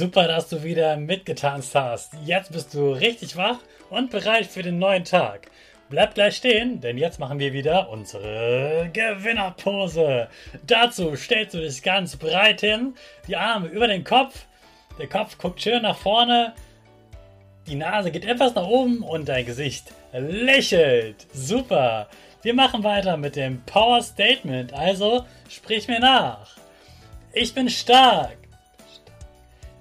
Super, dass du wieder mitgetanzt hast. Jetzt bist du richtig wach und bereit für den neuen Tag. Bleib gleich stehen, denn jetzt machen wir wieder unsere Gewinnerpose. Dazu stellst du dich ganz breit hin, die Arme über den Kopf, der Kopf guckt schön nach vorne, die Nase geht etwas nach oben und dein Gesicht lächelt. Super. Wir machen weiter mit dem Power Statement, also sprich mir nach. Ich bin stark.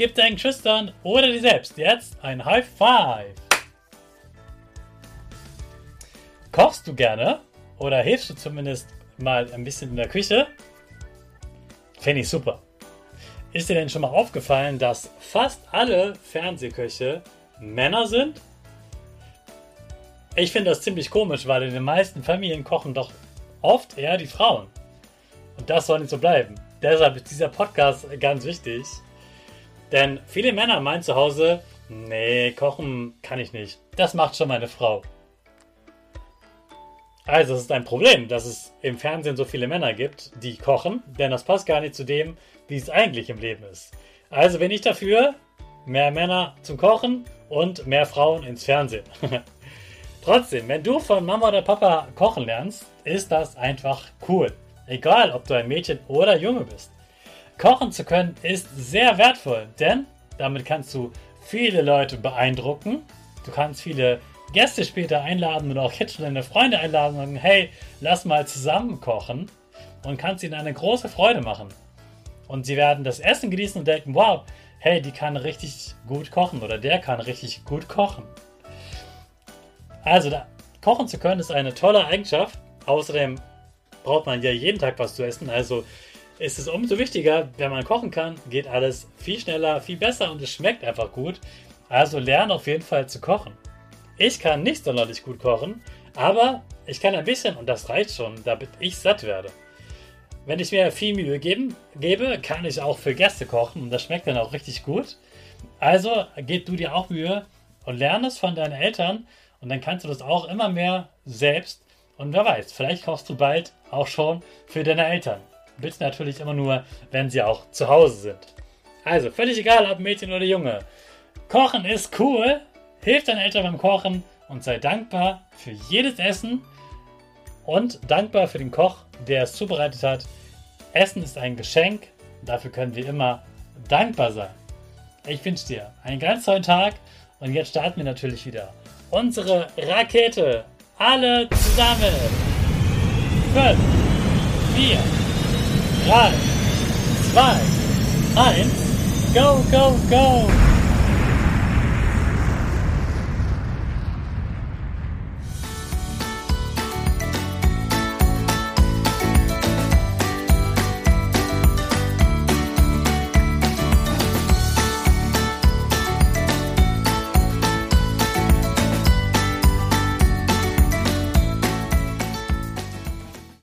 Gib deinen Geschwistern oder dir selbst jetzt ein High Five. Kochst du gerne oder hilfst du zumindest mal ein bisschen in der Küche? Finde ich super. Ist dir denn schon mal aufgefallen, dass fast alle Fernsehköche Männer sind? Ich finde das ziemlich komisch, weil in den meisten Familien kochen doch oft eher die Frauen. Und das soll nicht so bleiben. Deshalb ist dieser Podcast ganz wichtig. Denn viele Männer meinen zu Hause, nee, kochen kann ich nicht. Das macht schon meine Frau. Also es ist ein Problem, dass es im Fernsehen so viele Männer gibt, die kochen, denn das passt gar nicht zu dem, wie es eigentlich im Leben ist. Also bin ich dafür, mehr Männer zum Kochen und mehr Frauen ins Fernsehen. Trotzdem, wenn du von Mama oder Papa kochen lernst, ist das einfach cool. Egal, ob du ein Mädchen oder Junge bist. Kochen zu können ist sehr wertvoll, denn damit kannst du viele Leute beeindrucken. Du kannst viele Gäste später einladen oder auch jetzt schon deine Freunde einladen und sagen, hey, lass mal zusammen kochen und kannst ihnen eine große Freude machen. Und sie werden das Essen genießen und denken, wow, hey, die kann richtig gut kochen oder der kann richtig gut kochen. Also, da, kochen zu können ist eine tolle Eigenschaft. Außerdem braucht man ja jeden Tag was zu essen. Also ist es umso wichtiger, wenn man kochen kann, geht alles viel schneller, viel besser und es schmeckt einfach gut. Also lerne auf jeden Fall zu kochen. Ich kann nicht sonderlich gut kochen, aber ich kann ein bisschen und das reicht schon, damit ich satt werde. Wenn ich mir viel Mühe geben, gebe, kann ich auch für Gäste kochen und das schmeckt dann auch richtig gut. Also gib du dir auch Mühe und lerne es von deinen Eltern und dann kannst du das auch immer mehr selbst. Und wer weiß, vielleicht kochst du bald auch schon für deine Eltern. Bitte natürlich immer nur, wenn sie auch zu Hause sind. Also, völlig egal, ob Mädchen oder Junge. Kochen ist cool. Hilf deinen Eltern beim Kochen und sei dankbar für jedes Essen und dankbar für den Koch, der es zubereitet hat. Essen ist ein Geschenk. Dafür können wir immer dankbar sein. Ich wünsche dir einen ganz tollen Tag und jetzt starten wir natürlich wieder unsere Rakete. Alle zusammen. 5, 4, Drei, zwei, eins, go, go, go!